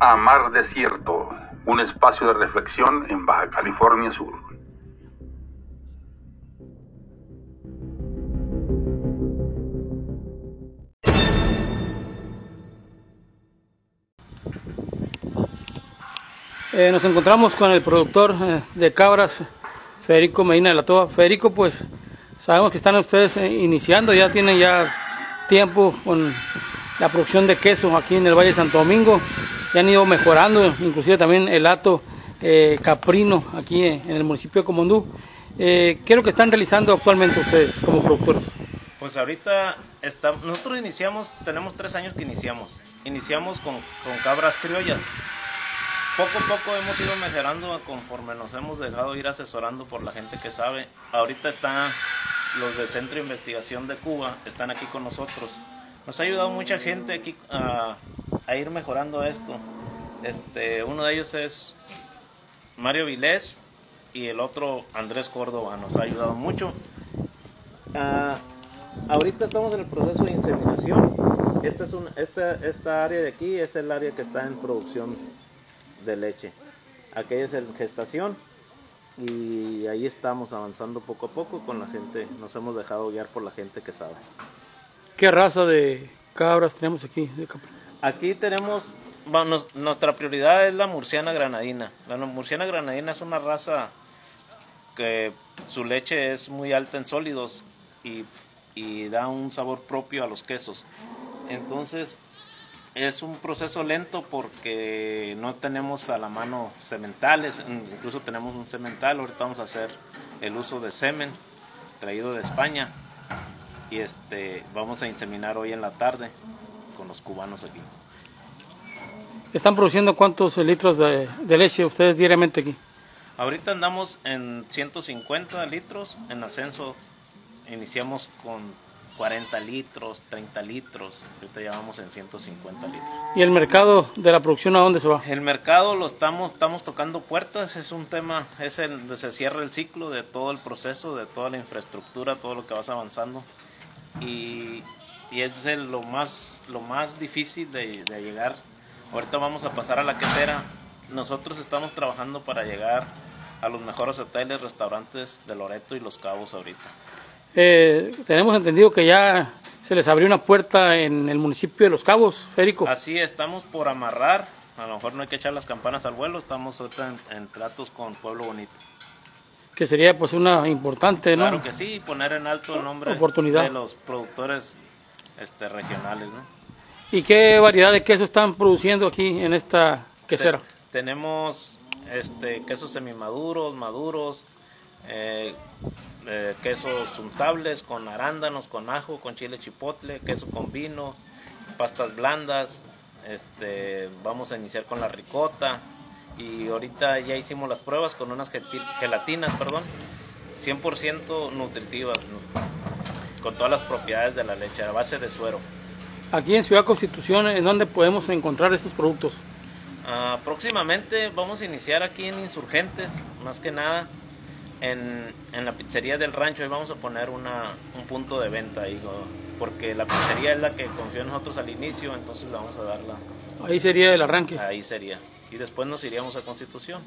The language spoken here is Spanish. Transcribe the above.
a Mar Desierto, un espacio de reflexión en Baja California Sur. Eh, nos encontramos con el productor eh, de cabras, Federico Medina de la Toba. Federico, pues sabemos que están ustedes eh, iniciando, ya tienen ya tiempo con la producción de queso aquí en el Valle de Santo Domingo. Ya han ido mejorando, inclusive también el hato eh, caprino aquí en el municipio de Comondú. Eh, ¿Qué es lo que están realizando actualmente ustedes como productores? Pues ahorita está, nosotros iniciamos, tenemos tres años que iniciamos. Iniciamos con, con cabras criollas. Poco a poco hemos ido mejorando conforme nos hemos dejado ir asesorando por la gente que sabe. Ahorita están los del Centro de Investigación de Cuba, están aquí con nosotros. Nos ha ayudado mucha gente aquí a, a ir mejorando esto. Este, uno de ellos es Mario Vilés y el otro Andrés Córdoba. Nos ha ayudado mucho. Ah, ahorita estamos en el proceso de inseminación. Esta, es un, esta, esta área de aquí es el área que está en producción de leche. Aquella es en gestación y ahí estamos avanzando poco a poco con la gente. Nos hemos dejado guiar por la gente que sabe. ¿Qué raza de cabras tenemos aquí? de Aquí tenemos, nuestra prioridad es la murciana granadina. La murciana granadina es una raza que su leche es muy alta en sólidos y, y da un sabor propio a los quesos. Entonces es un proceso lento porque no tenemos a la mano sementales, incluso tenemos un semental, ahorita vamos a hacer el uso de semen traído de España y este vamos a inseminar hoy en la tarde con los cubanos aquí. ¿Están produciendo cuántos litros de, de leche ustedes diariamente aquí? Ahorita andamos en 150 litros, en ascenso iniciamos con 40 litros, 30 litros, ahorita ya vamos en 150 litros. ¿Y el mercado de la producción a dónde se va? El mercado lo estamos, estamos tocando puertas, es un tema, es el, se cierra el ciclo de todo el proceso, de toda la infraestructura, todo lo que vas avanzando y, y es lo más, lo más difícil de, de llegar. Ahorita vamos a pasar a la quesera. Nosotros estamos trabajando para llegar a los mejores hoteles, restaurantes de Loreto y Los Cabos ahorita. Eh, tenemos entendido que ya se les abrió una puerta en el municipio de Los Cabos, Federico. Así estamos por amarrar, a lo mejor no hay que echar las campanas al vuelo, estamos ahorita en, en tratos con Pueblo Bonito. que sería pues una importante, ¿no? Claro que sí, poner en alto el nombre Oportunidad. de los productores este, regionales. ¿no? ¿Y qué variedad de queso están produciendo aquí en esta quesera? Te- tenemos este, quesos semimaduros, maduros, eh, eh, quesos untables con arándanos, con ajo, con chile chipotle, queso con vino, pastas blandas. Este, vamos a iniciar con la ricota y ahorita ya hicimos las pruebas con unas gelatinas, perdón, 100% nutritivas, ¿no? Con todas las propiedades de la leche, a base de suero. Aquí en Ciudad Constitución, ¿en dónde podemos encontrar estos productos? Ah, próximamente vamos a iniciar aquí en Insurgentes, más que nada en, en la pizzería del rancho. Ahí vamos a poner una, un punto de venta ahí, porque la pizzería es la que confió en nosotros al inicio, entonces le vamos a darla. Ahí sería el arranque. Ahí sería. Y después nos iríamos a Constitución.